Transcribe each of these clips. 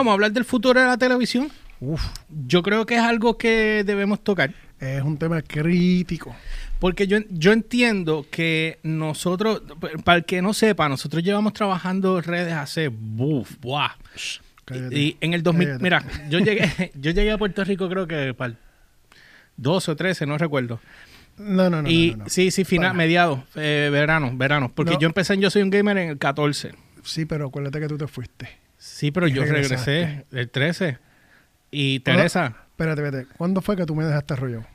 vamos a hablar del futuro de la televisión. Uf, Yo creo que es algo que debemos tocar. es un tema crítico. Porque yo, yo entiendo que nosotros, para el que no sepa, nosotros llevamos trabajando redes hace, buf, buah. Cállate. Y en el 2000, Cállate. mira, yo llegué, yo llegué a Puerto Rico creo que para el 12 o 13, no recuerdo. No, no, no. y no, no, no. sí, sí, final, mediados, eh, verano, verano. Porque yo empecé en Yo Soy un Gamer en el 14. Sí, pero acuérdate que tú te fuiste. Sí, pero yo regresaste. regresé el 13. Y Teresa, Espérate, espérate. ¿Cuándo fue que tú me dejaste arrollado?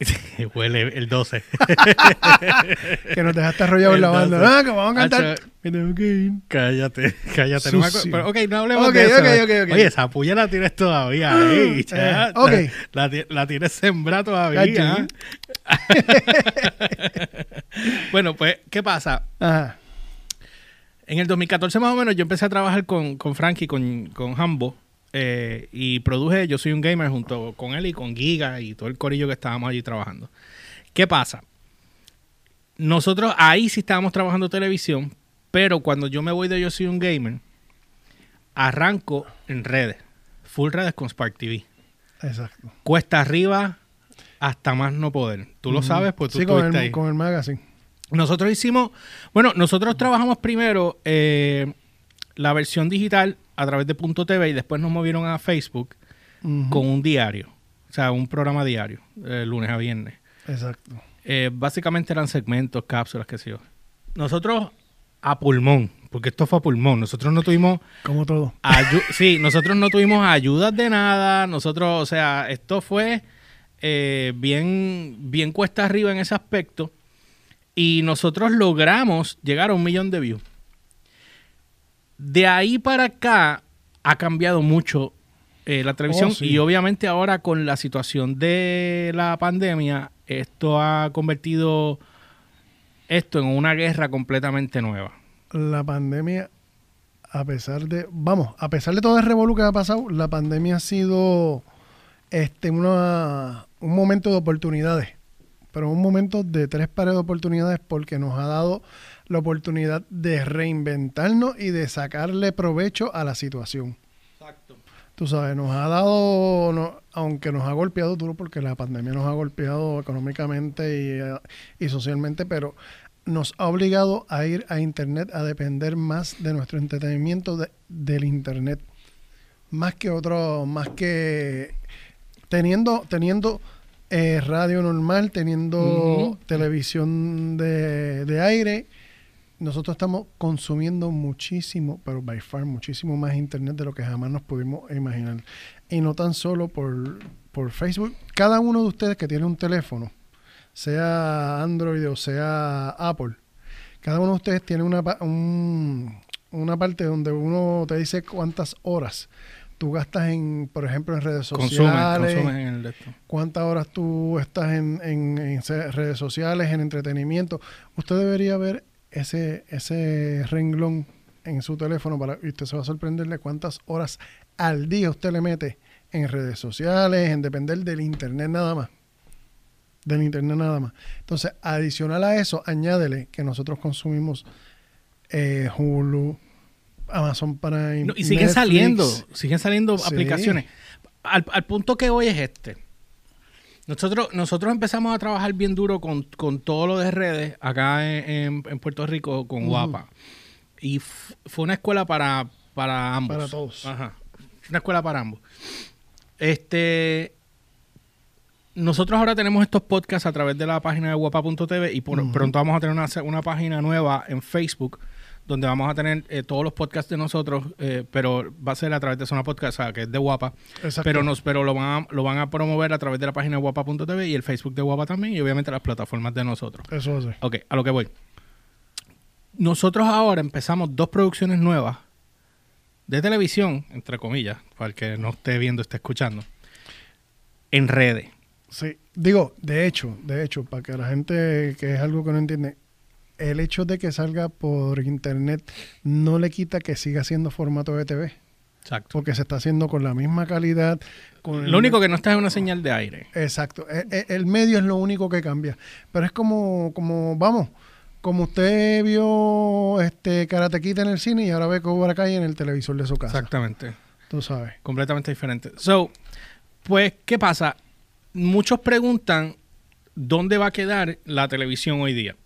huele el 12. Que nos dejaste arrollado en la banda. Ah, que vamos a cantar. Me tengo que ir. cállate, cállate. No me. Pero, ok, no hablemos Ok, de eso. ok, ok, ok. Oye, esa puya la tienes todavía ahí. Eh, ok. La, la la tienes sembrada todavía. Bueno, pues, ¿qué pasa? Ajá. En el 2014 más o menos yo empecé a trabajar con, con Frankie, con, con Hambo, eh, y produje Yo Soy un Gamer junto con él y con Giga y todo el corillo que estábamos allí trabajando. ¿Qué pasa? Nosotros ahí sí estábamos trabajando televisión, pero cuando yo me voy de Yo Soy un Gamer, arranco en redes, full redes con Spark TV. Exacto. Cuesta arriba hasta más no poder. Tú lo sabes, pues tú Sí, con el, ahí. con el magazine. Nosotros hicimos, bueno, nosotros trabajamos primero eh, la versión digital a través de Punto TV y después nos movieron a Facebook con un diario, o sea, un programa diario, eh, lunes a viernes. Exacto. Eh, básicamente eran segmentos, cápsulas, qué sé yo. Nosotros a pulmón, porque esto fue a pulmón, nosotros no tuvimos Como todo. sí, nosotros no tuvimos ayudas de nada, nosotros, o sea, esto fue eh, bien, bien cuesta arriba en ese aspecto y nosotros logramos llegar a un millón de views. De ahí para acá ha cambiado mucho eh, la televisión Oh, sí. y obviamente ahora con la situación de la pandemia, esto ha convertido esto en una guerra completamente nueva. La pandemia, a pesar de. Vamos, a pesar de todo el revolú que ha pasado, la pandemia ha sido este una, un momento de oportunidades. Pero un momento de tres pares de oportunidades porque nos ha dado la oportunidad de reinventarnos y de sacarle provecho a la situación. Tú sabes, nos ha dado, no- aunque nos ha golpeado duro, porque la pandemia nos ha golpeado económicamente y, eh, y socialmente, pero nos ha obligado a ir a Internet, a depender más de nuestro entretenimiento de- del Internet. Más que otro, más que teniendo, teniendo eh, radio normal, teniendo televisión de, de aire, nosotros estamos consumiendo muchísimo, pero by far muchísimo más internet de lo que jamás nos pudimos imaginar. Y no tan solo por, por Facebook. Cada uno de ustedes que tiene un teléfono, sea Android o sea Apple, cada uno de ustedes tiene una, un- una parte donde uno te dice cuántas horas tú gastas en, por ejemplo, en redes sociales, consumen en el cuántas horas tú estás en, en- redes sociales, en entretenimiento. Usted debería ver ese, ese renglón en su teléfono para y usted se va a sorprender de cuántas horas al día usted le mete en redes sociales, en depender del internet nada más. Del internet nada más. Entonces, adicional a eso, añádele que nosotros consumimos eh, Hulu, Amazon Prime. No, y siguen Netflix. saliendo, siguen saliendo Sí. aplicaciones. Al, al punto que hoy es este. Nosotros, nosotros empezamos a trabajar bien duro con, con todo lo de redes acá en, en- en Puerto Rico con. Guapa. Y fue una escuela para, para ambos. Para todos. Ajá. Una escuela para ambos. Este. Nosotros ahora tenemos estos podcasts a través de la página de guapa.tv y por, Ujú. pronto vamos a tener una, una página nueva en Facebook donde vamos a tener eh, todos los podcasts de nosotros, eh, pero va a ser a través de Zona Podcast, o sea, que es de Guapa. Exacto. Pero, nos, pero lo, van a, lo van a promover a través de la página de guapa.tv y el Facebook de Guapa también y obviamente las plataformas de nosotros. Eso va a ser. Ok, a lo que voy. Nosotros ahora empezamos dos producciones nuevas de televisión, entre comillas, para el que no esté viendo, esté escuchando, en redes. Sí, digo, de hecho, de hecho, para que la gente que es algo que no entiende, el hecho de que salga por internet no le quita que siga siendo formato de TV, Exacto. porque se está haciendo con la misma calidad. Con el- Lo único que no está es una señal de aire. Exacto, e- e- el, medio es lo único que cambia, pero es como, como vamos, como usted vio este Karate Kid en el cine y ahora ve Cobra Kai en el televisor de su casa. Exactamente. Tú sabes. Completamente diferente. So, pues, ¿qué pasa? Muchos preguntan dónde va a quedar la televisión hoy día.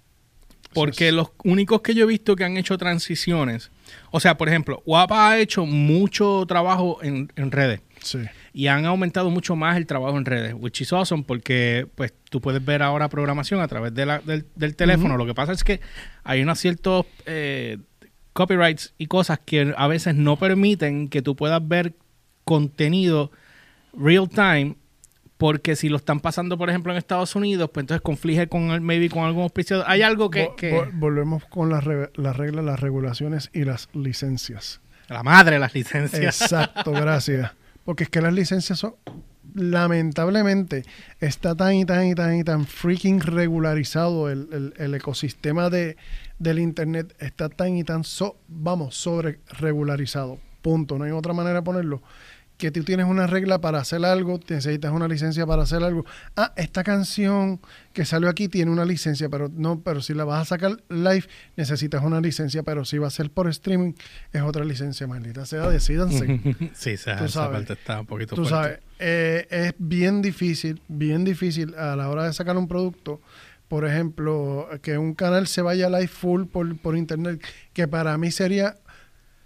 Porque es. los únicos que yo he visto que han hecho transiciones, o sea, por ejemplo, Guapa ha hecho mucho trabajo en, en redes Sí. y han aumentado mucho más el trabajo en redes, which is awesome porque pues tú puedes ver ahora programación a través de la- del, del teléfono. Lo que pasa es que hay unos ciertos eh, copyrights y cosas que a veces no permiten que tú puedas ver contenido real time porque si lo están pasando, por ejemplo, en Estados Unidos, pues entonces conflige con el, maybe con algún auspiciador. Hay algo que... Vo- que- vo- volvemos con las reglas, las regulaciones y las licencias. la madre de las licencias. Exacto, gracias. Porque es que las licencias son, lamentablemente, está tan y tan y tan y tan freaking regularizado el, el- el ecosistema de, del Internet, está tan y tan, so- vamos, sobre regularizado. Punto. No hay otra manera de ponerlo. Que tú tienes una regla para hacer algo, necesitas una licencia para hacer algo. Ah, esta canción que salió aquí tiene una licencia, pero no, pero si la vas a sacar live, necesitas una licencia, pero si va a ser por streaming, es otra licencia, maldita sea, decídanse. sí, esa, Tú esa sabes. parte está un poquito Tú fuerte. sabes, eh, es bien difícil, bien difícil a la hora de sacar un producto. Por ejemplo, que un canal se vaya live full por, por internet, que para mí sería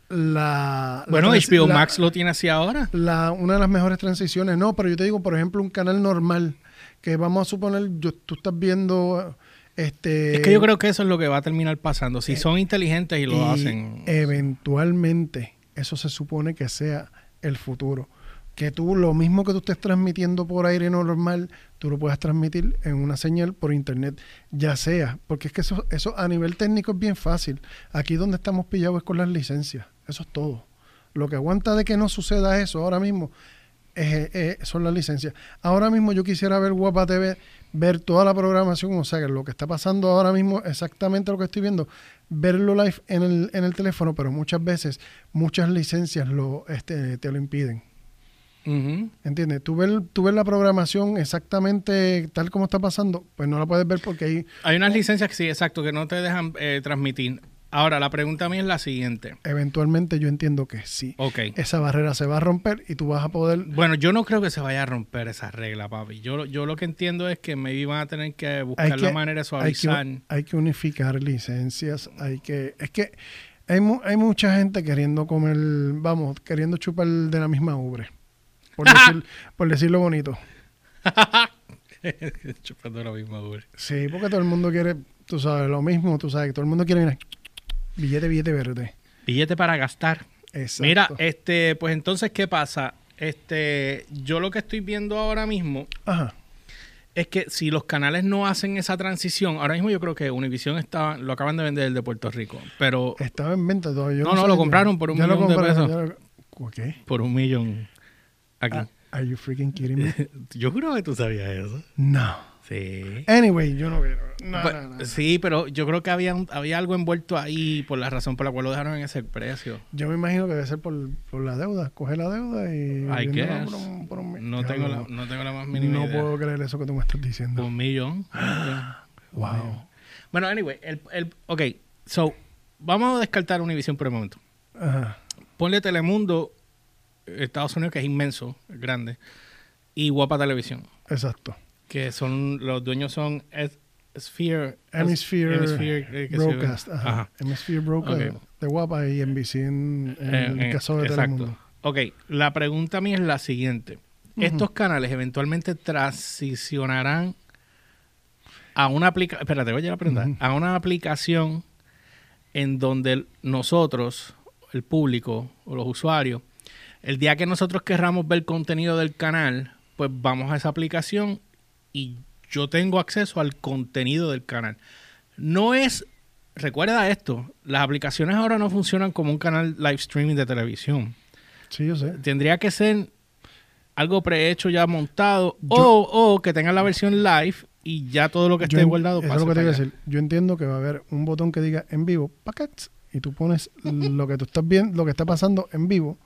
la... Bueno, HBO Max lo tiene así ahora. la, una de las mejores transiciones. No, pero yo te digo, por ejemplo, un canal normal, que vamos a suponer, yo, tú estás viendo... Este, Es que yo creo que eso es lo que va a terminar pasando. Si eh, son inteligentes y lo y hacen. Eventualmente, eso se supone que sea el futuro. Que tú, lo mismo que tú estés transmitiendo por aire normal, tú lo puedas transmitir en una señal por internet, ya sea. Porque es que eso, eso a nivel técnico es bien fácil. Aquí donde estamos pillados es con las licencias. Eso es todo. Lo que aguanta de que no suceda eso ahora mismo son las licencias. Ahora mismo yo quisiera ver Guapa TV, ver toda la programación, o sea, que lo que está pasando ahora mismo, exactamente lo que estoy viendo, verlo live en el, en el teléfono, pero muchas veces, muchas licencias lo, este, te lo impiden. Ujú. ¿Entiendes? Tú ves, tú ves la programación exactamente tal como está pasando, pues no la puedes ver porque ahí Hay unas licencias que sí, exacto, que no te dejan eh, transmitir. Ahora, la pregunta a mí es la siguiente. eventualmente yo entiendo que sí. Ok. Esa barrera se va a romper y tú vas a poder... Bueno, yo no creo que se vaya a romper esa regla, papi. Yo, yo lo que entiendo es que maybe van a tener que buscar Hay la manera de hay que, suavizar. hay que unificar licencias, hay que... Es que hay, mu- hay mucha gente queriendo comer, vamos, queriendo chupar de la misma ubre, por, decir- por decirlo bonito. Chupando la misma güey. Sí, porque todo el mundo quiere, tú sabes, lo mismo, tú sabes, que todo el mundo quiere, mira, billete, billete verde. Billete para gastar. Exacto. Mira, este, pues entonces, ¿qué pasa? Este, yo lo que estoy viendo ahora mismo Ajá, es que si los canales no hacen esa transición, ahora mismo yo creo que Univision está, lo acaban de vender el de Puerto Rico, pero estaba en venta todavía. No, no, sé, lo compraron por un ya lo millón de pesos. lo- ¿Qué? por un millón aquí. Ah, Are you freaking kidding me? Yo creo que tú sabías eso. No. Sí. Anyway, yo no quiero. No, Pues, no, no. Sí, pero yo creo que había, un- había algo envuelto ahí por la razón por la cual lo dejaron en ese precio. Yo me imagino que debe ser por, por la deuda. Coge la deuda y. Por un- por un- No Diablo, tengo, la, no tengo la más mínima No idea. puedo creer eso que tú me estás diciendo. Un millón. un millón. Wow. Bueno, anyway, el, el, ok, so, vamos a descartar Univision por el momento. Ajá. Ponle Telemundo, Estados Unidos, que es inmenso, grande, y Guapa Televisión, Exacto. que son, los dueños son Es- Sphere, Hemisphere, Broadcast. Ajá. Ajá. Hemisphere Broadcast Ok. de Guapa y NBC en, en Eh, el eh, caso de exacto. Telemundo. Ok, la pregunta mía es la siguiente. ¿Estos canales eventualmente transicionarán a una aplicación, espérate, voy a la pregunta, Ujú. a una aplicación en donde nosotros, el público o los usuarios, el día que nosotros querramos ver contenido del canal, pues vamos a esa aplicación y yo tengo acceso al contenido del canal. No es, recuerda esto, las aplicaciones ahora no funcionan como un canal live streaming de televisión Sí, yo sé. tendría que ser algo prehecho ya montado Yo- o, o que tengan la versión live y ya todo lo que esté guardado eso es lo que te iba a decir. Yo entiendo que va a haber un botón que diga en vivo, packets, y tú pones lo que tú estás viendo, lo que está pasando en vivo,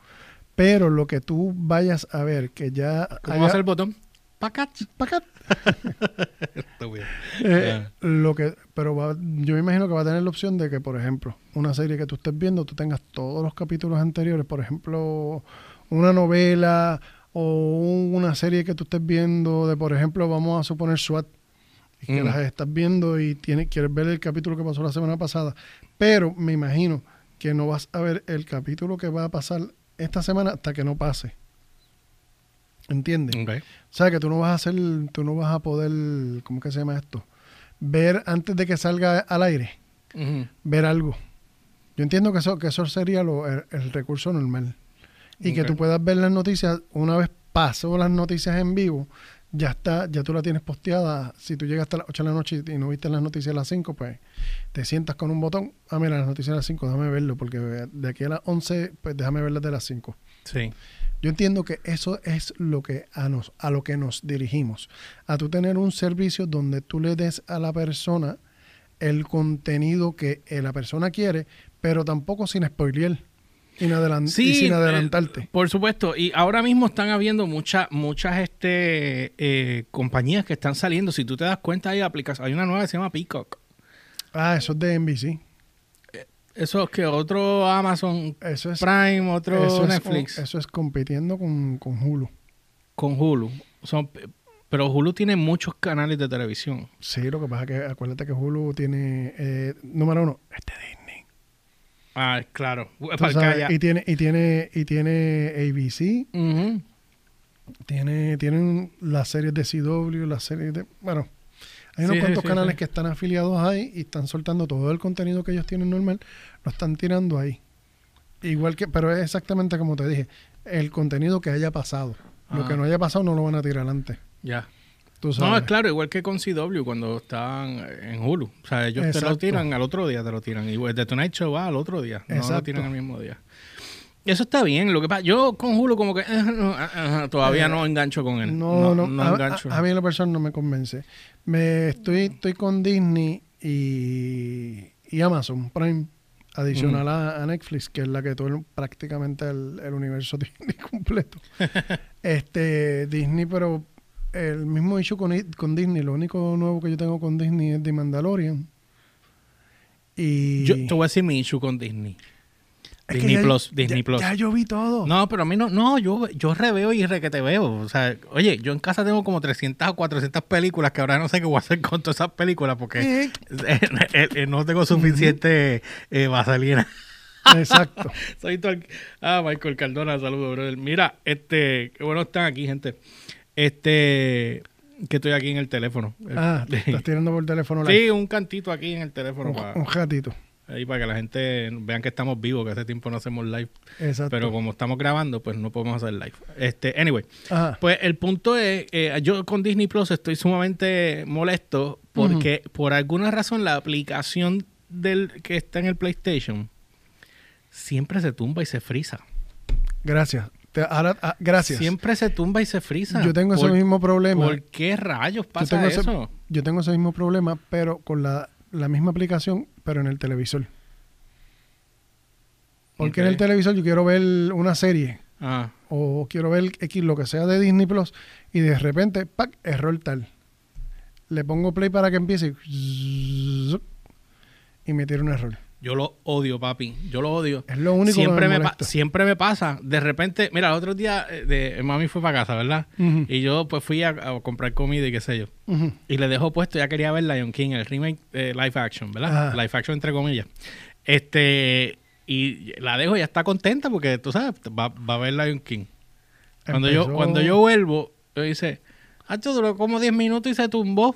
pero lo que tú vayas a ver que ya ¿Cómo haya- va a ser el botón? Packet. packet, Estúpido. eh, lo que, pero va- yo me imagino que va a tener la opción de que, por ejemplo, una serie que tú estés viendo, tú tengas todos los capítulos anteriores, por ejemplo, una novela o una serie que tú estés viendo de, por ejemplo, vamos a suponer SWAT, y que Mm. las estás viendo y tienes, quieres ver el capítulo que pasó la semana pasada, pero me imagino que no vas a ver el capítulo que va a pasar esta semana hasta que no pase. ¿Entiendes? O sea que tú no vas a hacer, tú no vas a poder, ¿cómo que se llama esto? Ver antes de que salga al aire, ver algo. Yo entiendo que eso, que eso sería lo- el, el recurso normal. Y que tú puedas ver las noticias, una vez pasó las noticias en vivo, ya está, ya tú la tienes posteada. Si tú llegas hasta las 8 de la noche y no viste las noticias a las 5, pues te sientas con un botón, ah, mira, las noticias a las 5, déjame verlo, porque de aquí a las 11, pues déjame verlas de las 5. Sí. Yo entiendo que eso es lo que a, nos, a lo que nos dirigimos. A tú tener un servicio donde tú le des a la persona el contenido que eh, la persona quiere, pero tampoco sin spoilear y, sin Sí, sin eh, adelantarte. por supuesto. Y ahora mismo están habiendo muchas, muchas este, eh, compañías que están saliendo. Si tú te das cuenta, hay aplicaciones. Hay una nueva que se llama Peacock. ah, eso es de NBC. Eso es que otro Amazon Eso es, Prime, otro eso es, Netflix eso es compitiendo con, con Hulu. con Hulu. Son, pero Hulu tiene muchos canales de televisión. Sí, lo que pasa es que acuérdate que Hulu tiene, eh, número uno, este Disney. Ah, claro. Sabes, y tiene y tiene y tiene ABC. Tiene, tienen las series de CW, las series de... Bueno, hay unos Sí, cuantos sí, canales sí. que están afiliados ahí y están soltando todo el contenido que ellos tienen normal, lo están tirando ahí. Igual que, pero es exactamente como te dije, el contenido que haya pasado. Lo Ah. que no haya pasado no lo van a tirar adelante. Ya. Tú No, sabes. es claro, igual que con CW cuando están en Hulu. O sea, ellos te lo tiran al otro día, te lo tiran. Y el de Tonight Show va al otro día. No lo tiran al mismo día. Eso está bien. Lo que pasa, yo con Hulu como que eh, no, ah, ah, todavía Eh, no engancho con él. No, no, a, engancho. a- a mí la persona no me convence. Me estoy, estoy con Disney y, y Amazon Prime, adicional a, a Netflix, que es la que todo el- prácticamente el, el universo Disney completo. este Disney, pero el mismo issue con, con Disney, lo único nuevo que yo tengo con Disney es The Mandalorian. Y Yo te voy a decir mi issue con Disney. Es que Disney ya- Plus, ya- Disney Plus. Ya yo vi todo. No, pero a mí no, no, yo, yo reveo y re que te veo. O sea, oye, yo en casa tengo como 300 o 400 películas que ahora no sé qué voy a hacer con todas esas películas porque Eh, eh, no tengo suficiente eh, vaselina. exacto. Soy el- Ah, Michael Cardona, saludos, brother. Mira, este, qué bueno están aquí, gente. Este, que estoy aquí en el teléfono. Ah, te estás tirando por teléfono. sí, un cantito aquí en el teléfono un, para, un gatito. ahí para que la gente vean que estamos vivos, que hace tiempo no hacemos live. Exacto. Pero como estamos grabando, pues no podemos hacer live. Este, anyway, Ajá. pues el punto es, eh, yo con Disney Plus estoy sumamente molesto porque por alguna razón la aplicación del que está en el PlayStation siempre se tumba y se frisa. Gracias. Te- ahora, ah, gracias. Siempre se tumba y se frisa. Yo tengo ese ¿Por- mismo problema. ¿Por qué rayos Yo pasa tengo, ese, eso? yo tengo ese mismo problema, pero con la, la misma aplicación, pero en el televisor. Porque en el televisor yo quiero ver una serie Ah, o quiero ver X, lo que sea de Disney Plus, y de repente, ¡pac! error tal. Le pongo play para que empiece y, y me tira un error. Yo lo odio, papi. Yo lo odio. Es lo único Siempre que me, me, siempre me pasa. De repente, mira, el otro día eh, de, mami fue para casa, ¿verdad? Y yo pues fui a, a comprar comida y qué sé yo. Y le dejo puesto, ya quería ver Lion King, el remake eh, live action, ¿verdad? Live action entre comillas. Este, y la dejo, ya está contenta porque tú sabes, va, va a ver Lion King. Cuando yo, cuando yo vuelvo, yo dice, ah, duró como 10 minutos y se tumbó.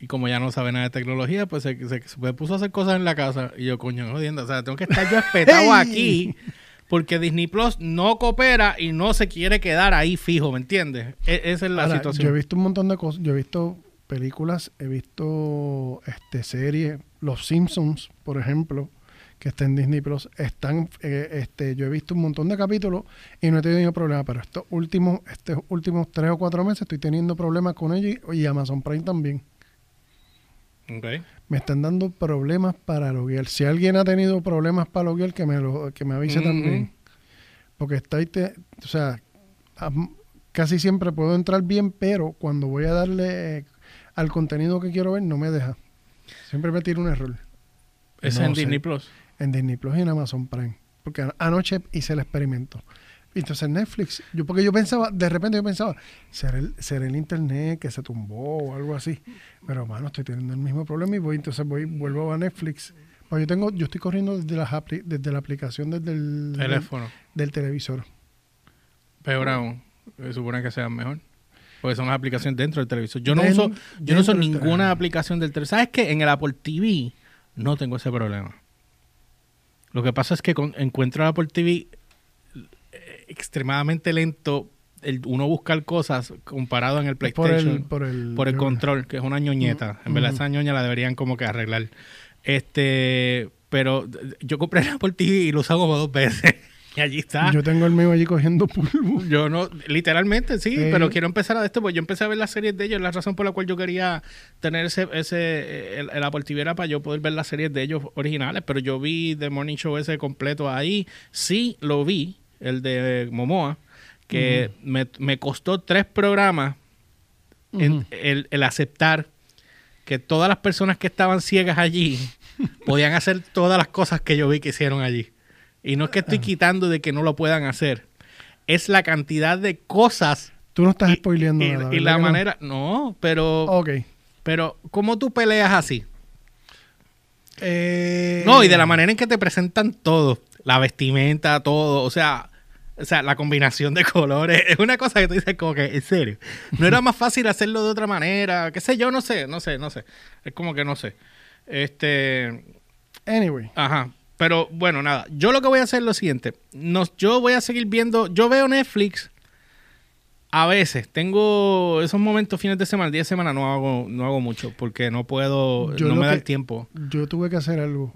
Y como ya no sabe nada de tecnología, pues se, se- se puso a hacer cosas en la casa. Y yo, coño, jodiendo. O sea, tengo que estar yo espetado aquí. Porque Disney Plus no coopera y no se quiere quedar ahí fijo, ¿me entiendes? E- esa es la Ahora, situación. Yo he visto un montón de cosas. Yo he visto películas, he visto este series. Los Simpsons, por ejemplo, que está en Disney Plus, están. eh, este, yo he visto un montón de capítulos y no he tenido problema. Pero estos últimos, estos últimos tres o cuatro meses estoy teniendo problemas con ellos y, y Amazon Prime también. Me están dando problemas para loguear. Si alguien ha tenido problemas para loguear, que me, lo, que me avise también. Porque está ahí, te- o sea, casi siempre puedo entrar bien, pero cuando voy a darle eh, al contenido que quiero ver, no me deja. Siempre me tira un error. Es No en sé. Disney Plus. En Disney Plus y en Amazon Prime. Porque an- anoche hice el experimento. Y entonces Netflix, yo porque yo pensaba, de repente yo pensaba, será el, será el internet que se tumbó o algo así. Pero mano, estoy teniendo el mismo problema y voy, entonces voy, vuelvo a Netflix. Pues yo tengo, yo estoy corriendo desde la, desde la aplicación desde el del, Teléfono. del televisor. Peor aún. Se supone que sean mejor. Porque son las aplicaciones dentro del televisor. Yo no Den- uso, yo no uso del ninguna aplicación del televisor. ¿Sabes qué? En el Apple TV no tengo ese problema. Lo que pasa es que con- encuentro el Apple TV extremadamente lento el uno buscar cosas comparado en el Por PlayStation el, por el, por el control, que es una ñoñeta. En verdad, esa ñoña la deberían como que arreglar. Este, pero yo compré el Apple TV y lo usaba como dos veces. Y allí está. Yo tengo el mío allí cogiendo polvo. Yo no, literalmente sí, Eh. pero quiero empezar a esto, pues yo empecé a ver las series de ellos, la razón por la cual yo quería tener ese, ese el, el Apple TV era para yo poder ver las series de ellos originales, pero yo vi The Morning Show ese completo ahí, sí lo vi, el de Momoa, que me, me costó tres programas el, el aceptar que todas las personas que estaban ciegas allí podían hacer todas las cosas que yo vi que hicieron allí. Y no es que estoy quitando de que no lo puedan hacer. Es la cantidad de cosas Tú no estás y, spoileando y- nada. y ¿verdad la no? manera... No, pero... Ok. Pero, ¿cómo tú peleas así? Eh, No, y de la manera en que te presentan todo. La vestimenta, todo. O sea, o sea, la combinación de colores. Es una cosa que tú dices como que, en serio. No era más fácil hacerlo de otra manera. Qué sé yo, no sé, no sé, no sé. Es como que no sé. Este... Anyway. Ajá. Pero bueno, nada. Yo lo que voy a hacer es lo siguiente. Nos, yo voy a seguir viendo. Yo veo Netflix. A veces. Tengo esos momentos fines de semana, día de semana no hago, no hago mucho. Porque no puedo. Yo no me da el tiempo. Yo tuve que hacer algo.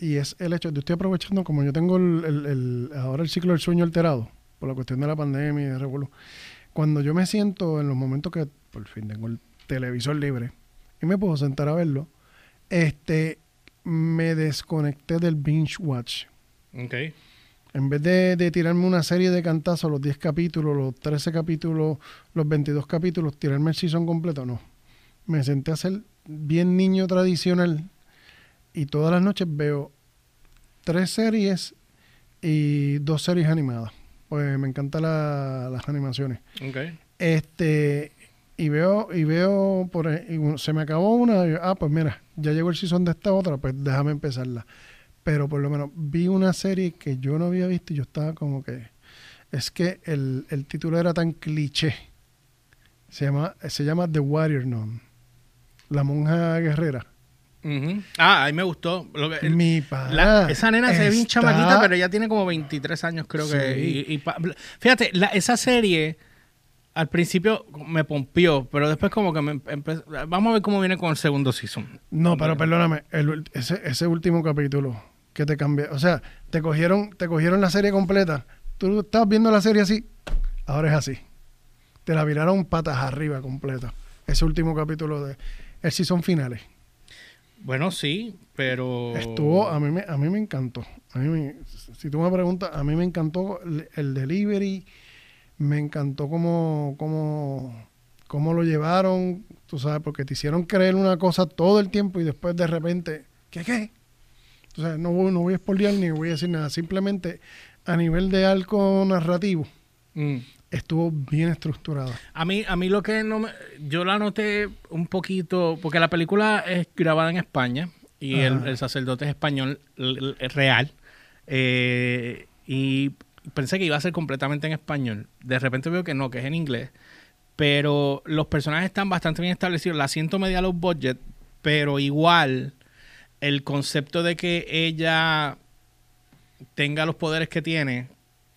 Y es el hecho, yo estoy aprovechando, como yo tengo el, el- el- ahora el ciclo del sueño alterado, por la cuestión de la pandemia y de revolú. Cuando yo me siento en los momentos que por fin tengo el televisor libre y me puedo sentar a verlo, este me desconecté del binge watch. Ok. En vez de, de tirarme una serie de cantazos, los 10 capítulos, los 13 capítulos, los 22 capítulos, tirarme el season completo, no. Me senté a ser bien niño tradicional y todas las noches veo tres series y dos series animadas. Pues me encantan la- las animaciones. Este, y veo, y veo, por, e- y se me acabó una, y yo, ah, pues mira, ya llegó el season de esta otra, pues déjame empezarla. Pero por lo menos vi una serie que yo no había visto y yo estaba como que, es que el, el título era tan cliché. Se llama, se llama The Warrior Nun, la monja guerrera. Ujú. Ah, a mí me gustó. Lo que- Mi la- esa nena se ve bien chamaquita, pero ella tiene como 23 años, creo que. Y- y fíjate, la- esa serie al principio me pompió, pero después como que me empe- Vamos a ver cómo viene con el segundo season. No, pero perdóname, el ese, ese último capítulo que te cambió, o sea, te cogieron, te cogieron la serie completa. Tú estabas viendo la serie así, ahora es así. Te la viraron patas arriba completa. Ese último capítulo de el season finales. Bueno, sí, pero... Estuvo, a mí me, a mí me encantó. A mí me- si tú me preguntas, a mí me encantó el, el delivery, me encantó cómo, cómo, cómo lo llevaron, tú sabes, porque te hicieron creer una cosa todo el tiempo y después de repente, ¿qué qué? Tú sabes, no, voy- no voy a spoilear ni voy a decir nada, simplemente a nivel de arco narrativo Mm. Estuvo bien estructurada. A mí, a mí lo que no me... Yo la noté un poquito... Porque la película es grabada en España y el, el sacerdote es español l- l- es real. Eh, y pensé que iba a ser completamente en español. De repente veo que no, que es en inglés. Pero los personajes están bastante bien establecidos. La siento media low budget, pero igual el concepto de que ella tenga los poderes que tiene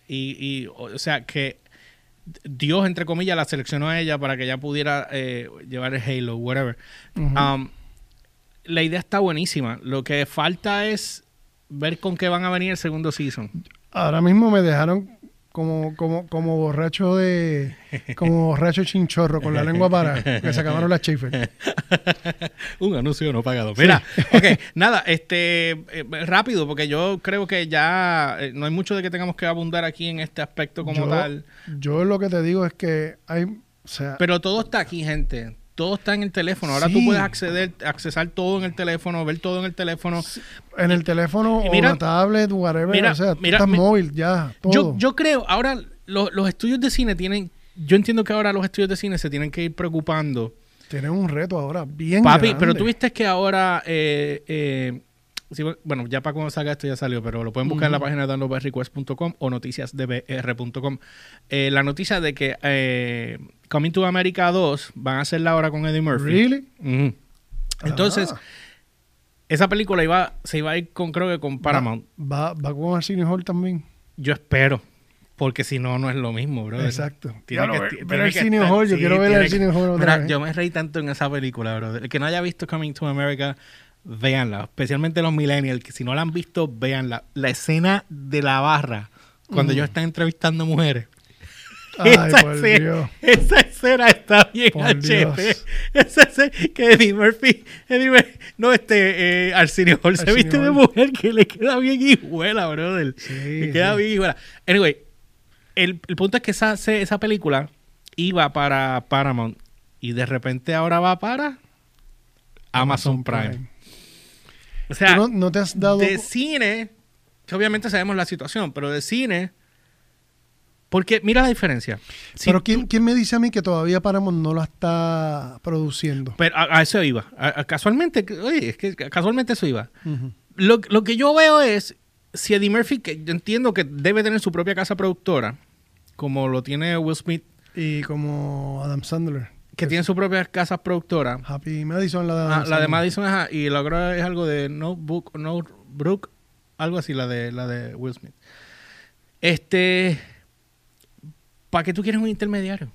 y, y, o sea, que Dios, entre comillas, la seleccionó a ella para que ella pudiera eh, llevar el Halo, whatever. Um, la idea está buenísima. Lo que falta es ver con qué van a venir el segundo season. Ahora mismo me dejaron como, como, como borracho de. como borracho chinchorro con la lengua para que se acabaron las Schaefer. Un anuncio no pagado. Mira, ok, nada, este, eh, rápido, porque yo creo que ya eh, no hay mucho de que tengamos que abundar aquí en este aspecto como Yo- tal. Yo lo que te digo es que hay. O sea, Pero todo está aquí, gente. Todo está en el teléfono. Ahora Sí. tú puedes acceder, accesar todo en el teléfono, ver todo en el teléfono. en el teléfono o mira- una tablet, whatever. mira- o sea, mira- estás móvil ya, todo. Yo, yo creo, ahora los, los estudios de cine tienen. Yo entiendo que ahora los estudios de cine se tienen que ir preocupando. Tienen un reto ahora bien Papi, grande. pero tú viste que ahora. eh, eh, sí, bueno, ya para cuando salga esto ya salió, pero lo pueden buscar en la página de downloadbyrequest.com o noticiasdbr.com. Eh, la noticia de que eh, Coming to America 2 van a hacerla ahora con Eddie Murphy. ¿Really? Ujú. Entonces, Ah. esa película iba, se iba a ir con, creo que con Paramount. Va, va con el Cine Hall también. Yo espero. Porque si no, no es lo mismo, bro. Exacto. Tiene Claro, que- ver- tiene ver el Cine Hall, yo sí, quiero ver el que- Cine Hall otra Mira, vez. yo me reí tanto en esa película, bro. El que no haya visto Coming to America, véanla. Especialmente los millennials, que si no la han visto, véanla. La escena de la barra, cuando Mm. ellos están entrevistando mujeres. Ay, esa, por escena, Dios. esa escena está bien Por HP. Dios. Esa escena que Eddie Murphy, Eddie Murphy- no, este, eh, Arsenio Hall se viste de mujer que le queda bien hijuela, brother. Sí, le queda sí. bien hijuela. Anyway, el, el punto es que esa, esa película iba para Paramount y de repente ahora va para Amazon, Prime. O sea, no, no te has dado... de cine, que obviamente sabemos la situación, pero de cine, porque mira la diferencia. Si pero tú- ¿quién, me dice a mí que todavía Paramount no la está produciendo? pero a, a eso iba. A- a- casualmente, oye, es que casualmente eso iba. Lo, lo que yo veo es, si Eddie Murphy, que yo entiendo que debe tener su propia casa productora, como lo tiene Will Smith, Y como Adam Sandler. Que tiene su propia casa productora, Happy Madison, la de Adam Ah, la de. Madison ajá, y la otra es algo de Notebook, Notebook, algo así, la de, la de Will Smith. Este, ¿para qué tú quieres un intermediario? O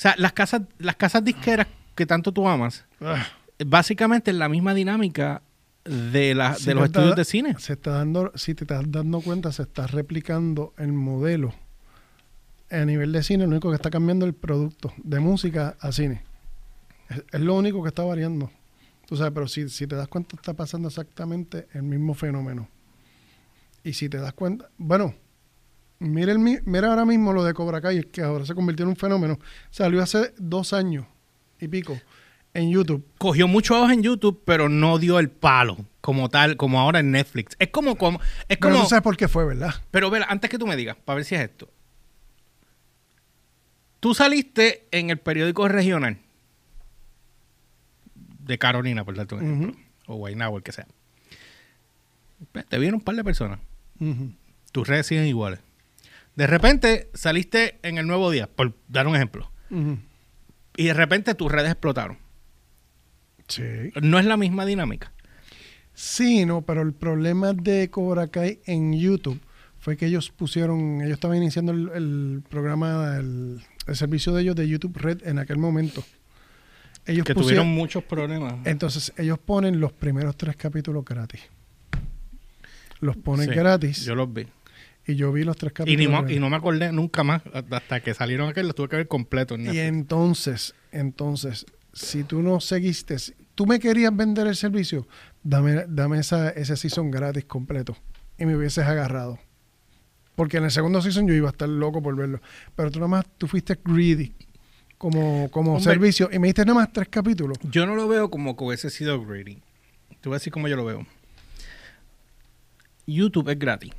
sea, las casas, las casas disqueras que tanto tú amas, Ah, básicamente es la misma dinámica de, la, de los estudios de cine. se está dando, si te estás dando cuenta, se está replicando el modelo. A nivel de cine, lo único que está cambiando es el producto de música a cine. Es, es lo único que está variando. Tú sabes, pero si, si te das cuenta, está pasando exactamente el mismo fenómeno. Y si te das cuenta, bueno, mira, el, mi- mira ahora mismo lo de Cobra Kai, que ahora se convirtió en un fenómeno. Salió hace dos años y pico en YouTube. Cogió mucho ojos en YouTube, pero no dio el palo como tal, como ahora en Netflix. Es como, como es Pero como, tú sabes por qué fue, ¿verdad? Pero ver, antes que tú me digas, para ver si es esto. Tú saliste en el periódico regional de Carolina, por darte un ejemplo, Ujú, o Guaynabo, el que sea. Te vieron un par de personas. Tus redes siguen iguales. De repente saliste en el Nuevo Día, por dar un ejemplo. Y de repente tus redes explotaron. Sí. No es la misma dinámica. Sí, no, pero el problema de Cobra Kai en YouTube fue que ellos pusieron, ellos estaban iniciando el, el programa, el, el servicio de ellos de YouTube Red en aquel momento. Ellos que pusieron, tuvieron muchos problemas. entonces ellos ponen los primeros tres capítulos gratis. Los ponen Sí, gratis Yo los vi. y yo vi los tres Y, capítulos. ni gratis. y no me acordé nunca más hasta que salieron aquel, los tuve que ver completo. en Y entonces, entonces, si tú no seguiste, tú me querías vender el servicio, dame, dame esa, ese season gratis completo y me hubieses agarrado. Porque en el segundo season yo iba a estar loco por verlo. Pero tú nada más, tú fuiste greedy como, como Hombre. servicio y me diste nada más tres capítulos. Yo no lo veo como que hubiese sido greedy. Te voy a decir cómo yo lo veo. YouTube es gratis.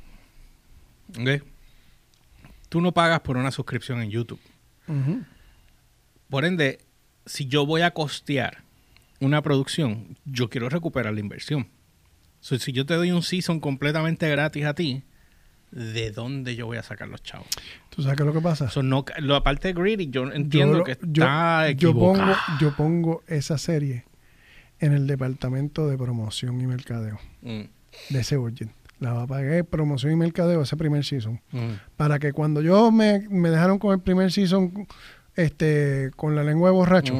¿Ok? Tú no pagas por una suscripción en YouTube. Por ende, si yo voy a costear una producción, yo quiero recuperar la inversión. So, si yo te doy un season completamente gratis a ti, ¿de dónde yo voy a sacar los chavos? ¿Tú sabes qué es lo que pasa? So, no, lo aparte de greedy, yo entiendo lo- que yo- está yo pongo, equivocado. yo pongo esa serie en el departamento de promoción y mercadeo Mm, de ese budget. La pagar promoción y mercadeo ese primer season. mm. para que cuando yo me, me dejaron con el primer season este con la lengua de borracho,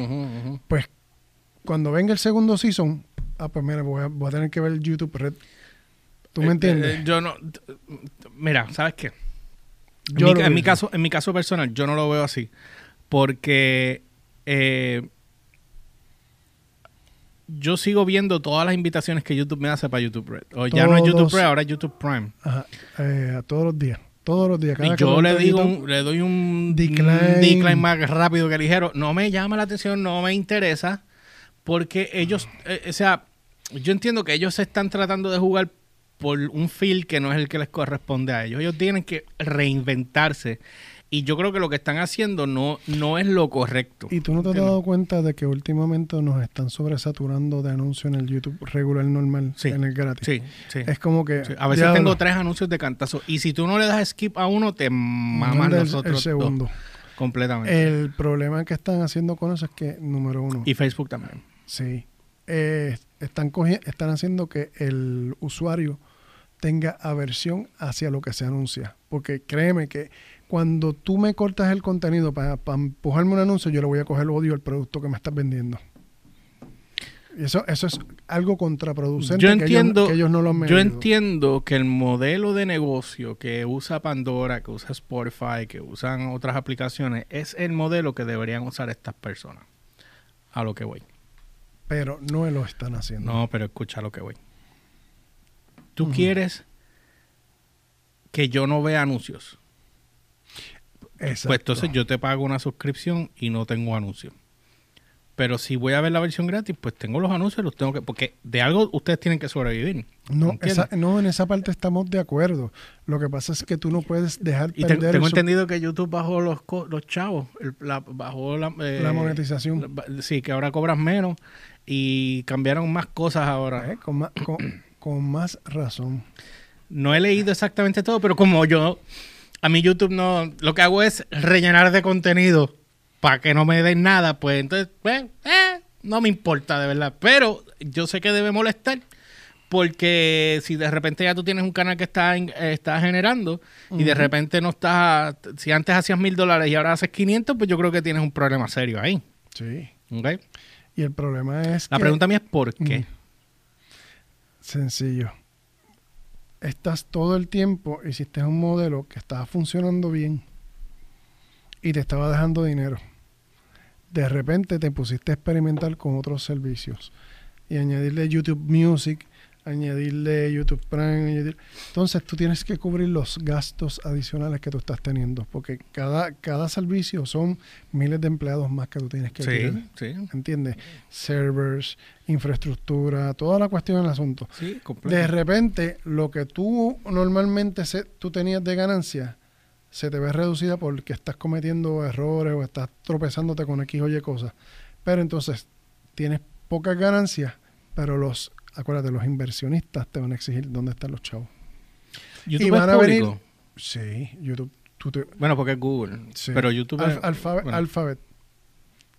pues cuando venga el segundo season, ah, pues mira, voy a, voy a tener que ver YouTube Red. ¿Tú me Eh, entiendes? eh, yo no. Mira, ¿sabes qué? En, mi, en caso, en mi caso personal, yo no lo veo así. Porque eh, yo sigo viendo todas las invitaciones que YouTube me hace para YouTube Red. O ya no es YouTube. Red, ahora es YouTube Prime. Ajá, eh, todos los días. Todos los días. Cada Y yo le digo un- le doy un Decline. un decline más rápido que ligero. No me llama la atención, no me interesa. Porque ellos, eh, o sea, yo entiendo que ellos se están tratando de jugar por un feel que no es el que les corresponde a ellos. Ellos tienen que reinventarse. Y yo creo que lo que están haciendo no, no es lo correcto. ¿Y tú no te has dado cuenta de que últimamente nos están sobresaturando de anuncios en el YouTube regular normal, Sí. en el gratis? Sí, sí. Es como que... Sí, A veces tengo tres anuncios de cantazo. Y si tú no le das skip a uno, te maman el- los otros el dos completamente. El problema que están haciendo con eso es que, número uno, y Facebook también. sí, eh, están, están haciendo que el usuario tenga aversión hacia lo que se anuncia. Porque créeme que cuando tú me cortas el contenido para empujarme un anuncio, yo le voy a coger odio al producto que me estás vendiendo. Y eso, eso es algo contraproducente Yo que ellos- entiendo, que ellos, no lo han yo entiendo que el modelo de negocio que usa Pandora, que usa Spotify, que usan otras aplicaciones, es el modelo que deberían usar estas personas. A lo que voy. Pero no lo están haciendo. No, pero escucha lo que voy. Tú quieres que yo no vea anuncios. Exacto. Pues entonces yo te pago una suscripción y no tengo anuncios. Pero si voy a ver la versión gratis, pues tengo los anuncios, los tengo que. Porque de algo ustedes tienen que sobrevivir. No, ¿entiendes? esa- no, en esa parte estamos de acuerdo. Lo que pasa es que tú no puedes dejar Y te- perder tengo el entendido que YouTube bajó los, chavos, el- la- bajó la, eh, la monetización. la- sí, que ahora cobras menos y cambiaron más cosas ahora. Eh, con, más, con, con más razón. No he leído exactamente todo, pero como yo, a mí YouTube no, lo que hago es rellenar de contenido para que no me den nada, pues entonces, pues, eh, no me importa de verdad. Pero yo sé que debe molestar porque si de repente ya tú tienes un canal que está, en- eh, está generando y de repente no estás, si antes hacías mil dólares y ahora haces 500, pues yo creo que tienes un problema serio ahí. Sí. ¿ok? Y el problema es La que... pregunta mía es ¿por qué? Sencillo. Estás todo el tiempo, hiciste un modelo que estaba funcionando bien y te estaba dejando dinero. De repente te pusiste a experimentar con otros servicios y añadirle YouTube Music, añadirle YouTube Prime. añadir- Entonces tú tienes que cubrir los gastos adicionales que tú estás teniendo, porque cada, cada servicio son miles de empleados más que tú tienes que tener. Sí, sí, ¿Entiendes? Servers, infraestructura, toda la cuestión del asunto. sí, completo. De repente, lo que tú normalmente se- tú tenías de ganancia se te ve reducida porque estás cometiendo errores o estás tropezándote con X o Y cosas. Pero entonces, tienes pocas ganancias, pero los, acuérdate, los inversionistas te van a exigir dónde están los chavos. YouTube y van es a venir- público. Sí, YouTube. tú te- Bueno, porque es Google. sí. Pero YouTube Alf- es- Alphabet, bueno. Alphabet,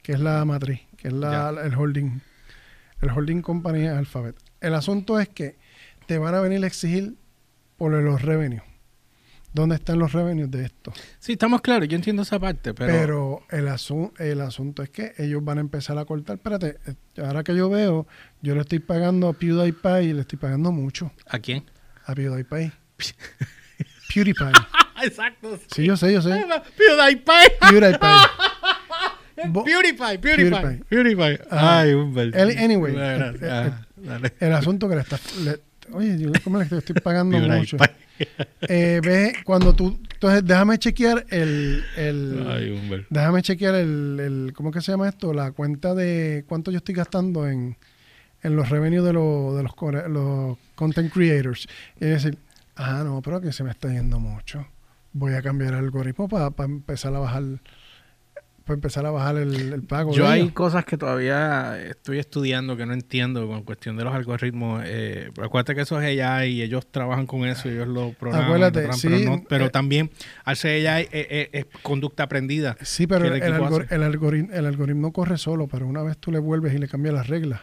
que es la matriz, que es la, el holding. El holding company es Alphabet. El asunto es que te van a venir a exigir por los revenues. ¿Dónde están los revenues de esto? Sí, estamos claros, yo entiendo esa parte, pero, Pero, el, asun- el asunto es que ellos van a empezar a cortar. Espérate, eh, ahora que yo veo, yo le estoy pagando a PewDiePie y le estoy pagando mucho ¿a quién? a PewDiePie. PewDiePie. Exacto. Sí, yo sé, yo sé. PewDiePie. PewDiePie. PewDiePie, PewDiePie, PewDiePie. Ay, Humbert. El- anyway, ah, dale. El asunto que le estás... le- oye, yo ¿cómo le estoy pagando mucho? Eh, ve, cuando tú... Entonces, déjame chequear el... el Ay, déjame chequear el, el... ¿Cómo que se llama esto? La cuenta de cuánto yo estoy gastando en, en los revenues de, los de los, content creators. Y decir, ah, no, pero que se me está yendo mucho. Voy a cambiar el algoritmo para empezar a bajar... Para empezar a bajar el, el pago. Yo hay cosas que todavía estoy estudiando que no entiendo con cuestión de los algoritmos. Eh, acuérdate que eso es AI y ellos trabajan con eso y ellos lo programan. Acuérdate, lo sí, pero, no- pero eh, también al ser AI eh, eh, es conducta aprendida. Sí, pero el, el algor- el algoritmo, el algoritmo corre solo, pero una vez tú le vuelves y le cambias las reglas,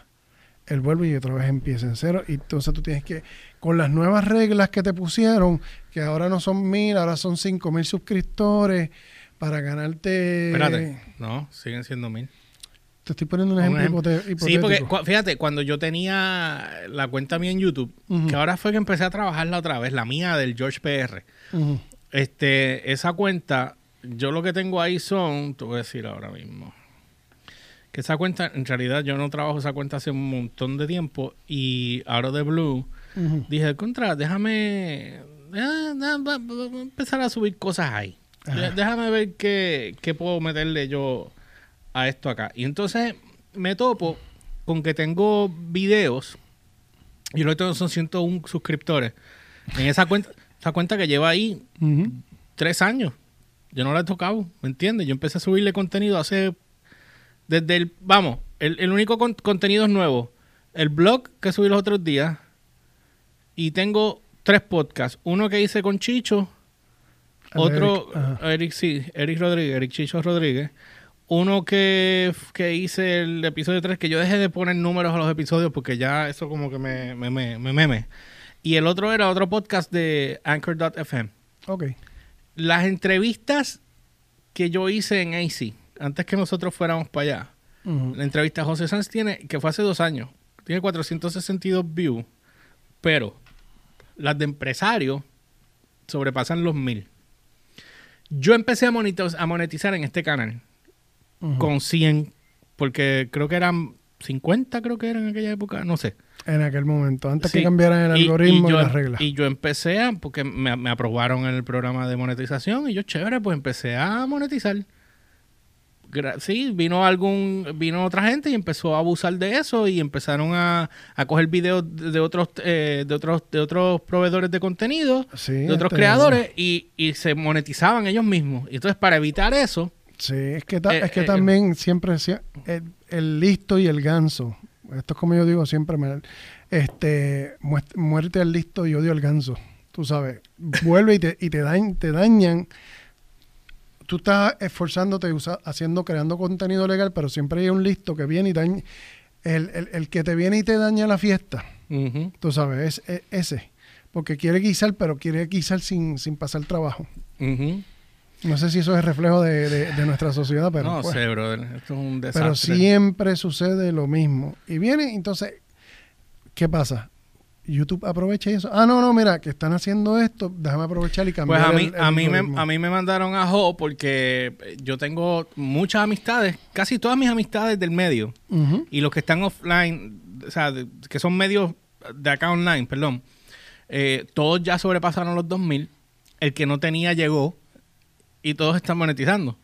él vuelve y otra vez empieza en cero. Y entonces tú tienes que, con las nuevas reglas que te pusieron, que ahora no son mil, ahora son cinco mil suscriptores, para ganarte... Espérate, no, siguen siendo mil. Te estoy poniendo un Un ejemplo, Sí, porque cu- fíjate, cuando yo tenía la cuenta mía en YouTube, que ahora fue que empecé a trabajarla otra vez, la mía del George PR. Este, esa cuenta, yo lo que tengo ahí son, te voy a decir ahora mismo, que esa cuenta, en realidad yo no trabajo esa cuenta hace un montón de tiempo y ahora de Blue Ujú. dije, contra, déjame, ah, ah, a empezar a subir cosas ahí. Ajá. Déjame ver qué, qué puedo meterle yo a esto acá. Y entonces me topo con que tengo videos Yo lo que tengo son 101 suscriptores. En esa cuenta, esa cuenta que lleva ahí tres años. Yo no la he tocado, ¿me entiendes? Yo empecé a subirle contenido hace. Desde el. Vamos, el, el único con- contenido es nuevo. El blog que subí los otros días. Y tengo tres podcasts. Uno que hice con Chicho. Otro, Eric, sí, Eric Rodríguez, Eric Chicho Rodríguez. Uno que, que hice el episodio 3, que yo dejé de poner números a los episodios porque ya eso como que me, me, me, me meme. Y el otro era otro podcast de Anchor.fm. Ok. Las entrevistas que yo hice en AC, antes que nosotros fuéramos para allá, la entrevista a José Sanz tiene, que fue hace dos años, tiene 462 views, pero las de empresario sobrepasan los mil. Yo empecé a monetiz- a monetizar en este canal con 100, porque creo que eran 50, creo que era en aquella época, no sé. En aquel momento, antes Sí. que cambiaran el Y- algoritmo y, yo, las reglas. Y yo empecé a, porque me, me aprobaron el programa de monetización y yo, chévere, pues empecé a monetizar. Sí, vino algún, vino otra gente y empezó a abusar de eso y empezaron a, a coger videos de otros, eh, de otros, de otros proveedores de contenido, Sí, de otros este, creadores y, y se monetizaban ellos mismos. Y entonces para evitar eso, Sí, es que, Eh, es que eh, también siempre sie- el, el listo y el ganso. Esto es como yo digo siempre, este, muerte al listo y odio al ganso. Tú sabes, vuelve y te, y te, te dañan. Tú estás esforzándote, usa- haciendo, creando contenido legal, pero siempre hay un listo que viene y daña. El, el- el que te viene y te daña la fiesta, ujú, tú sabes, es, es ese. Porque quiere guisar, pero quiere guisar sin, sin pasar trabajo. No sé si eso es reflejo de, de- de nuestra sociedad, pero. no pues. sé, brother, esto es un desastre. Pero siempre sucede lo mismo. Y viene, entonces, ¿qué pasa? YouTube aprovecha eso. Ah, no, no, mira, que están haciendo esto, déjame aprovechar y cambiar. Pues a mí, el- el a, mí me, a mí me mandaron a Jo porque yo tengo muchas amistades, casi todas mis amistades del medio y los que están offline, o sea, de- que son medios de acá online, perdón, eh, todos ya sobrepasaron los 2000. El que no tenía llegó y todos están monetizando.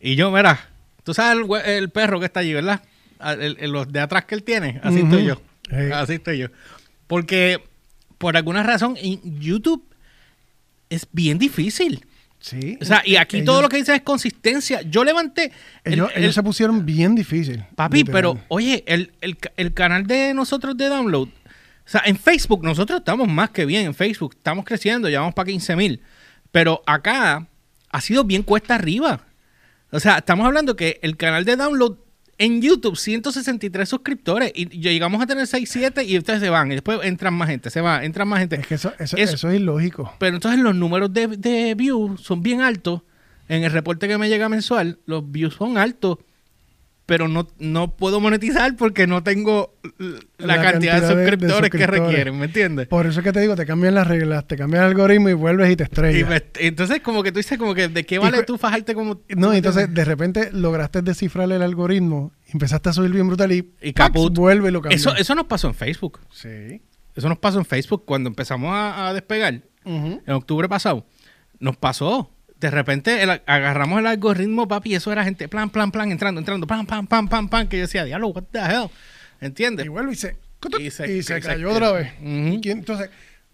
Y yo, mira, tú sabes el, perro que está allí, ¿verdad? Ah, el- los de atrás que él tiene, así estoy yo. Sí. Así estoy yo. Porque por alguna razón en YouTube es bien difícil. Sí. O sea, y aquí Ellos- todo lo que dice es consistencia. Yo levanté. el- Ellos, el- ellos se pusieron bien difícil. papi, literal. pero oye, el, el canal de nosotros de download. O sea, en Facebook nosotros estamos más que bien. En Facebook estamos creciendo, ya vamos para 15 mil. Pero acá ha sido bien cuesta arriba. O sea, estamos hablando que el canal de download en YouTube, 163 suscriptores. Y llegamos a tener 6, 7 y ustedes se van. Y después entran más gente, se va, entran más gente. Es que eso, eso, Eso- eso es ilógico. Pero entonces los números de, de views son bien altos. En el reporte que me llega mensual, los views son altos. Pero no, no puedo monetizar porque no tengo la, La cantidad, de, cantidad de- de suscriptores que requieren, ¿me entiendes? Por eso es que te digo, te cambian las reglas, te cambian el algoritmo y vuelves y te Y estrellas. me- entonces como que tú dices como que de qué Y vale cu- tú fajarte como... No, entonces de repente lograste descifrar el algoritmo, empezaste a subir bien brutal y, Y caput. vuelve y lo cambia. Eso, eso nos pasó en Facebook. Sí. Eso nos pasó en Facebook cuando empezamos a, a despegar. En octubre pasado. Nos pasó. De repente el- agarramos el algoritmo, papi, y eso era gente plan, plan, plan, entrando, entrando, pam, pam, pam, pam, pam, que yo decía, diablo, what the hell. ¿Entiendes? Y vuelve y se, Y se- y se cayó otra vez. Ujú. ¿Y quién- entonces,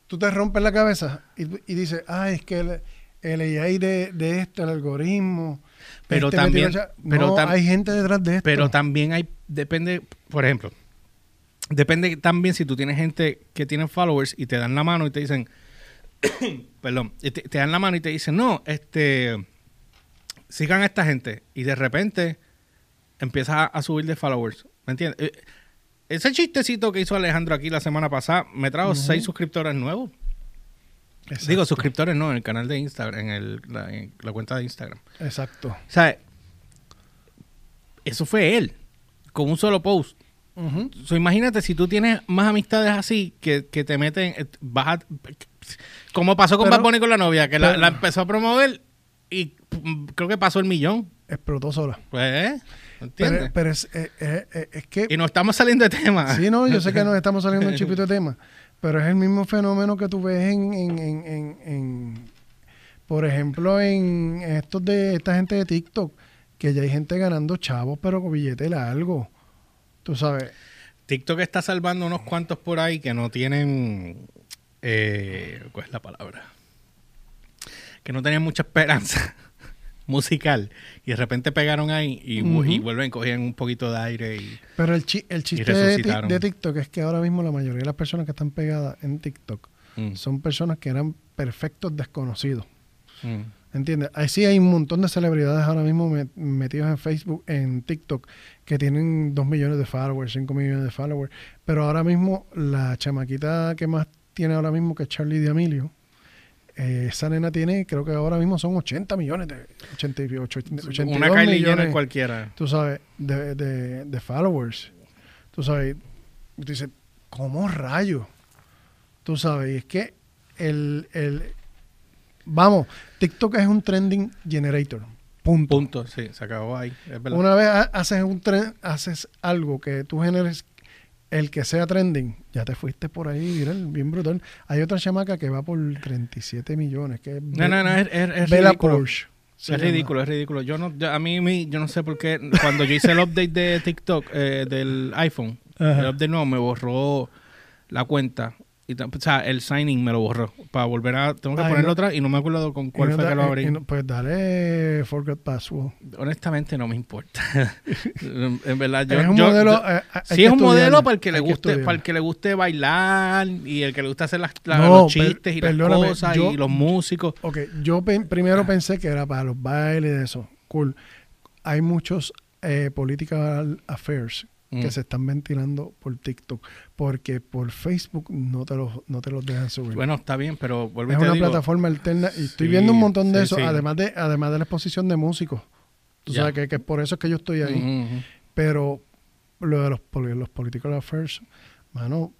tú te rompes la cabeza y, y dices, ah, es que el, el AI de, de esto, el algoritmo. Pero este también- metido- pero no, tam- hay gente detrás de esto. Pero también hay, depende, por ejemplo, depende también si tú tienes gente que tiene followers y te dan la mano y te dicen, perdón, te, te dan la mano y te dicen, no, este, sigan a esta gente y de repente empiezas a, subir de followers, ¿me entiendes? Eh, Ese chistecito que hizo Alejandro aquí la semana pasada me trajo seis suscriptores nuevos. Exacto. Digo, suscriptores no, en el canal de Instagram, en, el, la, en la cuenta de Instagram. Exacto. O sea, eso fue él, con un solo post. So, imagínate si tú tienes más amistades así que, que te meten, eh, vas como pasó con Pero- Bad Bunny con la novia, que la, pero- la empezó a promover y mm, creo que pasó el millón. Explotó sola. Pues. ¿entiendes? Pero, pero es, eh, eh, eh, es que... y no estamos saliendo de tema. Sí, no, yo sé que nos estamos saliendo un chipito de tema, pero es el mismo fenómeno que tú ves en, en, en, en- en- por ejemplo, en estos de esta gente de TikTok, que ya hay gente ganando chavos, pero con billete largo. Tú sabes. TikTok está salvando unos cuantos por ahí que no tienen. Eh, ¿Cuál es la palabra? Que no tenían mucha esperanza musical. Y de repente pegaron ahí y, vu- y vuelven, cogían un poquito de aire y. Pero el, chi- el chiste de, TikTok es que ahora mismo la mayoría de las personas que están pegadas en TikTok Mm, son personas que eran perfectos desconocidos. mm. ¿Entiendes? Ahí sí hay un montón de celebridades ahora mismo me- metidos en Facebook, en TikTok, que tienen 2 millones de followers, 5 millones de followers. Pero ahora mismo la chamaquita que más tiene ahora mismo, que es Charlie D'Amelio, eh, esa nena tiene, creo que ahora mismo son 80 millones, de 88, 82 Una Kylie millones, cualquiera. tú sabes, de, de, de followers. Tú sabes, y tú dices, ¿cómo rayo? Tú sabes, y es que el, el vamos, TikTok es un trending generator. Punto. Punto, sí, se acabó ahí. Es verdad. Una vez ha- haces un tren, haces algo que tú generes el que sea trending, ya te fuiste por ahí, viral, bien brutal. Hay otra chamaca que va por 37 millones, que es no, no, no, es, es, Bella ridículo. Porsche. Es ridículo, es ridículo. Yo no, yo- a mí, yo no sé por qué cuando yo hice el update de TikTok eh, del iPhone, Ajá. el update nuevo me borró la cuenta. Y, o sea, el signing me lo borró. Para volver a, tengo que Ay, ponerlo no. y no me acuerdo con cuál no fue da- que lo abrí. no- pues dale forget password. Honestamente no me importa. en verdad, yo, es un yo- modelo. yo- eh, sí es un modelo para el que le guste, para el que le guste bailar y el que le guste hacer las, los chistes y las cosas yo- y los músicos. Ok, yo primero pensé que era para los bailes y eso. Cool. Hay muchos eh, political affairs que Mm. se están ventilando por TikTok porque por Facebook no te los, no te los dejan subir. Bueno, está bien, pero vuelvo y es te una digo, plataforma alterna y estoy Sí, viendo un montón de sí, eso, sí. además de además de la exposición de músicos. Tú sabes que, que por eso es que yo estoy ahí. Pero lo de los, los political affairs, mano,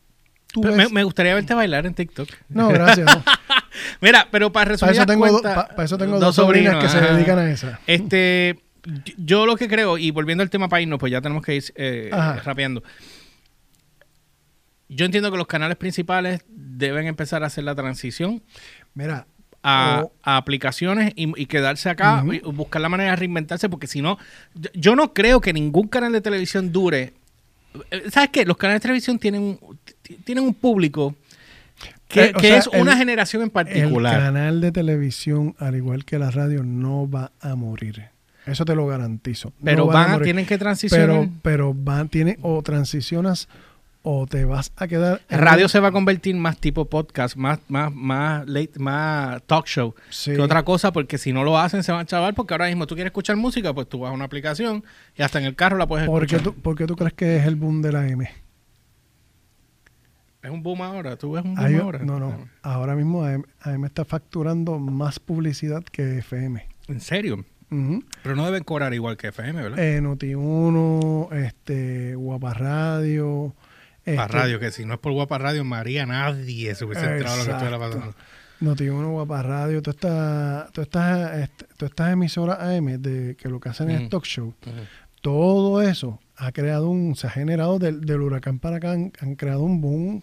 me, me gustaría verte bailar en TikTok. No, gracias. no. Mira, pero para Para resumir eso tengo, do- cuentas, pa- para eso tengo dos, sobrinas que se dedican a esa. Este, yo lo que creo, y volviendo al tema país, no, pues ya tenemos que ir eh, rapeando. Yo entiendo que los canales principales deben empezar a hacer la transición Mira, a, aplicaciones y, y quedarse acá y buscar la manera de reinventarse, porque si no, yo, no creo que ningún canal de televisión dure. eh, ¿Sabes qué? Los canales de televisión tienen, tienen un público que, Eh, o que sea, es una el- generación en el particular. canal de televisión, al igual que la radio, no va a morir. Eso te lo garantizo. No pero van van, a tienen que transicionar. pero, pero van, tiene, o transicionas o te vas a quedar. Radio un- se va a convertir más tipo podcast, más, más, más late, más talk show Sí. que otra cosa, porque si no lo hacen se van a chaval, porque ahora mismo tú quieres escuchar música, pues tú vas a una aplicación y hasta en el carro la puedes ¿Por qué, escuchar. tú, por qué tú crees que es el boom de la M? Es un boom ahora, tú ves un boom ahora. no, no. Ahora mismo AM, AM está facturando más publicidad que FM. En serio. Pero no deben cobrar igual que FM, ¿verdad? Eh, Noti1, este, Guapa Radio. Este, radio, que si no es por Guapa Radio, María, nadie se hubiese enterado de lo que estuviera pasando. Noti1, Guapa Radio, todas estas todas estas este, todas estas emisoras AM de, que lo que hacen es talk show, todo eso ha creado un, se ha generado del, del huracán para acá, han, han creado un boom,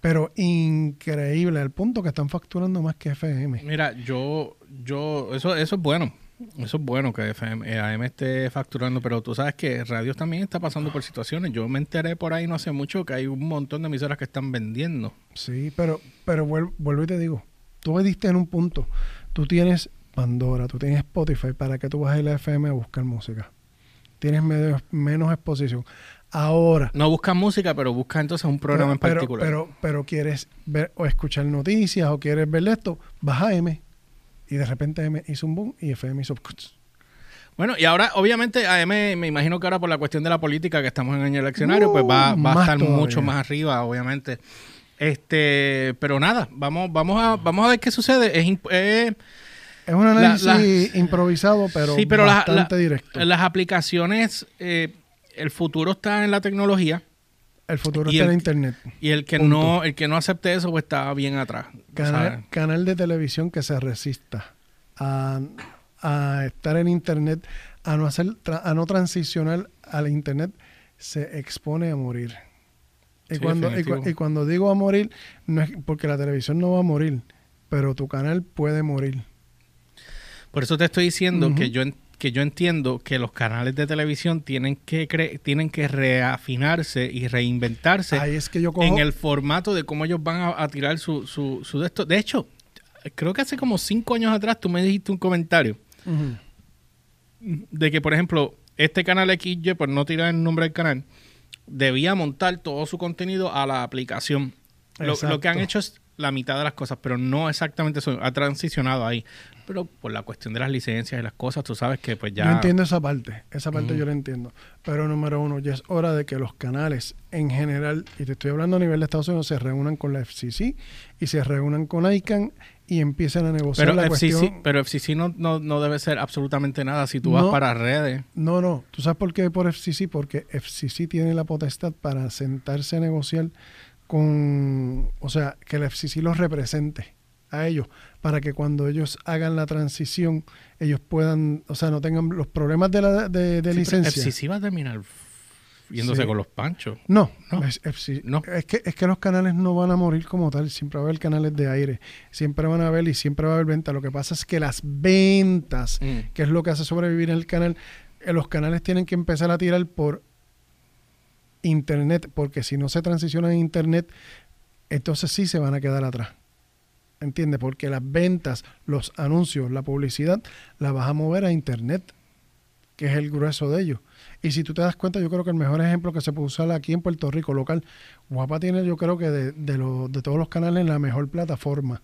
pero increíble, al punto que están facturando más que FM. Mira, yo, yo, eso, eso es bueno. Eso es bueno que FM, eh, AM esté facturando, pero tú sabes que radio también está pasando por situaciones. Yo me enteré por ahí no hace mucho que hay un montón de emisoras que están vendiendo. Sí, pero, pero vuel- vuelvo y te digo, tú me diste en un punto, tú tienes Pandora, tú tienes Spotify, ¿para que tú vas a ir a la FM a buscar música? Tienes medio- menos exposición. Ahora, No buscan música, pero buscan entonces un programa en pero, particular. Pero, pero quieres ver o escuchar noticias o quieres ver esto, vas a M. Y de repente M hizo un boom y FM hizo... bueno, y ahora, obviamente, AM, me imagino que ahora por la cuestión de la política, que estamos en año eleccionario, Uh, pues va, va a estar todavía. mucho más arriba, obviamente. Este, pero nada, vamos, vamos a, vamos a ver qué sucede. Es, eh, Es un análisis la- improvisado, pero, sí, pero las- bastante la- directo. las aplicaciones, eh, el futuro está en la tecnología. El futuro y está en el- Internet. Y el que Punto. no, el que no acepte eso, pues está bien atrás. Canal, canal de televisión que se resista a, a estar en internet, a no hacer, a no transicionar al internet, se expone a morir. Y, Sí, cuando, y, cuando digo a morir, no es porque la televisión no va a morir, pero tu canal puede morir. Por eso te estoy diciendo que yo en- que yo entiendo que los canales de televisión tienen que cre- tienen que reafinarse y reinventarse Ahí es que yo cojo. en el formato de cómo ellos van a, a tirar su, su, su de esto. De hecho, creo que hace como cinco años atrás tú me dijiste un comentario de que, por ejemplo, este canal XY, por no tirar el nombre del canal, debía montar todo su contenido a la aplicación. Lo, lo que han hecho es la mitad de las cosas, pero no exactamente eso. Ha transicionado ahí. Pero por la cuestión de las licencias y las cosas, tú sabes que pues ya... Yo entiendo esa parte, esa parte yo la entiendo. Pero número uno, ya es hora de que los canales en general, y te estoy hablando a nivel de Estados Unidos, se reúnan con la FCC y se reúnan con ICANN y empiecen a negociar Pero la FCC, cuestión. pero FCC no, no, no debe ser absolutamente nada si tú vas No. para redes. No, no. ¿Tú sabes por qué por FCC? Porque FCC tiene la potestad para sentarse a negociar con, o sea, que el FCC los represente a ellos, para que cuando ellos hagan la transición, ellos puedan, o sea, no tengan los problemas de, la, de, de Sí, licencia. FCC va a terminar yéndose Sí. con los panchos. No, No. Es, FCC. No. Es, que, es que los canales no van a morir como tal, siempre va a haber canales de aire, siempre van a haber y siempre va a haber venta. Lo que pasa es que las ventas, Mm. que es lo que hace sobrevivir el canal, eh, los canales tienen que empezar a tirar por internet, porque si no se transiciona en internet, entonces sí se van a quedar atrás. ¿Entiendes? Porque las ventas, los anuncios, la publicidad, la vas a mover a internet, que es el grueso de ellos. Y si tú te das cuenta, yo creo que el mejor ejemplo que se puede usar aquí en Puerto Rico, local, Guapa tiene, yo creo que de, de, los- de todos los canales, la mejor plataforma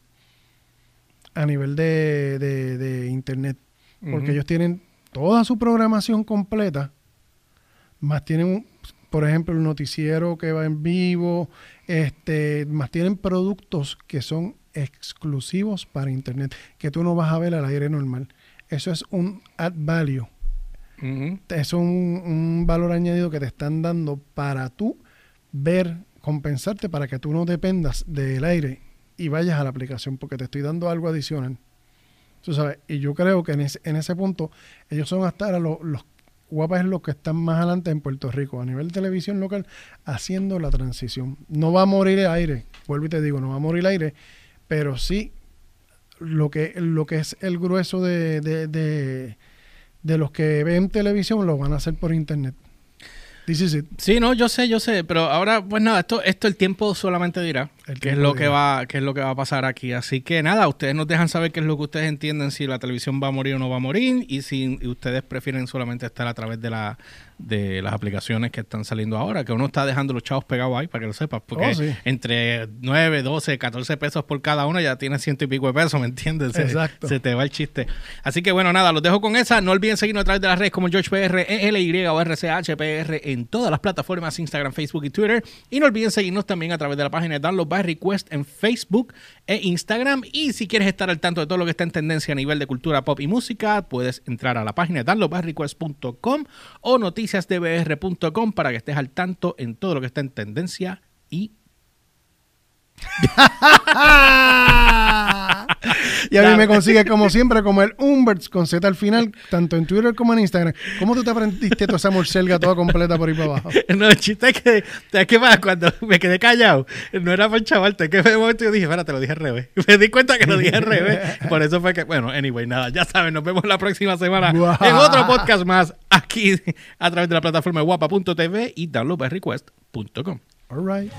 a nivel de, de- de internet. Porque ellos tienen toda su programación completa, más tienen, por ejemplo, el noticiero que va en vivo, este, más tienen productos que son exclusivos para internet, que tú no vas a ver al aire normal. Eso es un add value Ujú. es un, un valor añadido que te están dando para tú ver, compensarte para que tú no dependas del aire y vayas a la aplicación, porque te estoy dando algo adicional. Tú sabes, y yo creo que en ese, en ese punto ellos son hasta ahora los, los guapas es los que están más adelante en Puerto Rico, a nivel de televisión local, haciendo la transición. No va a morir el aire, vuelvo y te digo, no va a morir el aire, pero sí lo que, lo que es el grueso de, de, de, de los que ven televisión lo van a hacer por internet. This is it. Sí, no, yo sé, yo sé, pero ahora, pues nada, esto, esto el tiempo solamente dirá El qué es lo que va, qué es lo que va a pasar aquí. Así que nada, ustedes nos dejan saber qué es lo que ustedes entienden si la televisión va a morir o no va a morir y si ustedes prefieren solamente estar a través de la de las aplicaciones que están saliendo ahora, que uno está dejando los chavos pegados ahí para que lo sepas, porque Oh, sí. entre 9, 12, 14 pesos por cada uno ya tienes ciento y pico de pesos, ¿me entiendes? Se, Exacto. se te va el chiste. Así que bueno, nada, los dejo con esa. No olviden seguirnos a través de las redes como GeorgePR, ELY o RCHPR en todas las plataformas, Instagram, Facebook y Twitter. Y no olviden seguirnos también a través de la página de Download by Request en Facebook e Instagram. Y si quieres estar al tanto de todo lo que está en tendencia a nivel de cultura pop y música, puedes entrar a la página de downloadbyrequest.com o noticiasdbr.com para que estés al tanto en todo lo que está en tendencia y y a mí me consigue como siempre como el Umberts con Z al final, tanto en Twitter como en Instagram. ¿Cómo tú te aprendiste toda esa morcelga toda completa por ahí para abajo? No, el chiste es que, ¿sabes qué pasa? Cuando me quedé callado, no era por chavarte, que de momento yo dije, espérate, lo dije al revés. Me di cuenta que lo dije al revés. Por eso fue que, bueno, anyway, nada, ya saben, nos vemos la próxima semana en otro podcast más aquí a través de la plataforma guapa.tv y downloadbyrequest.com. All right.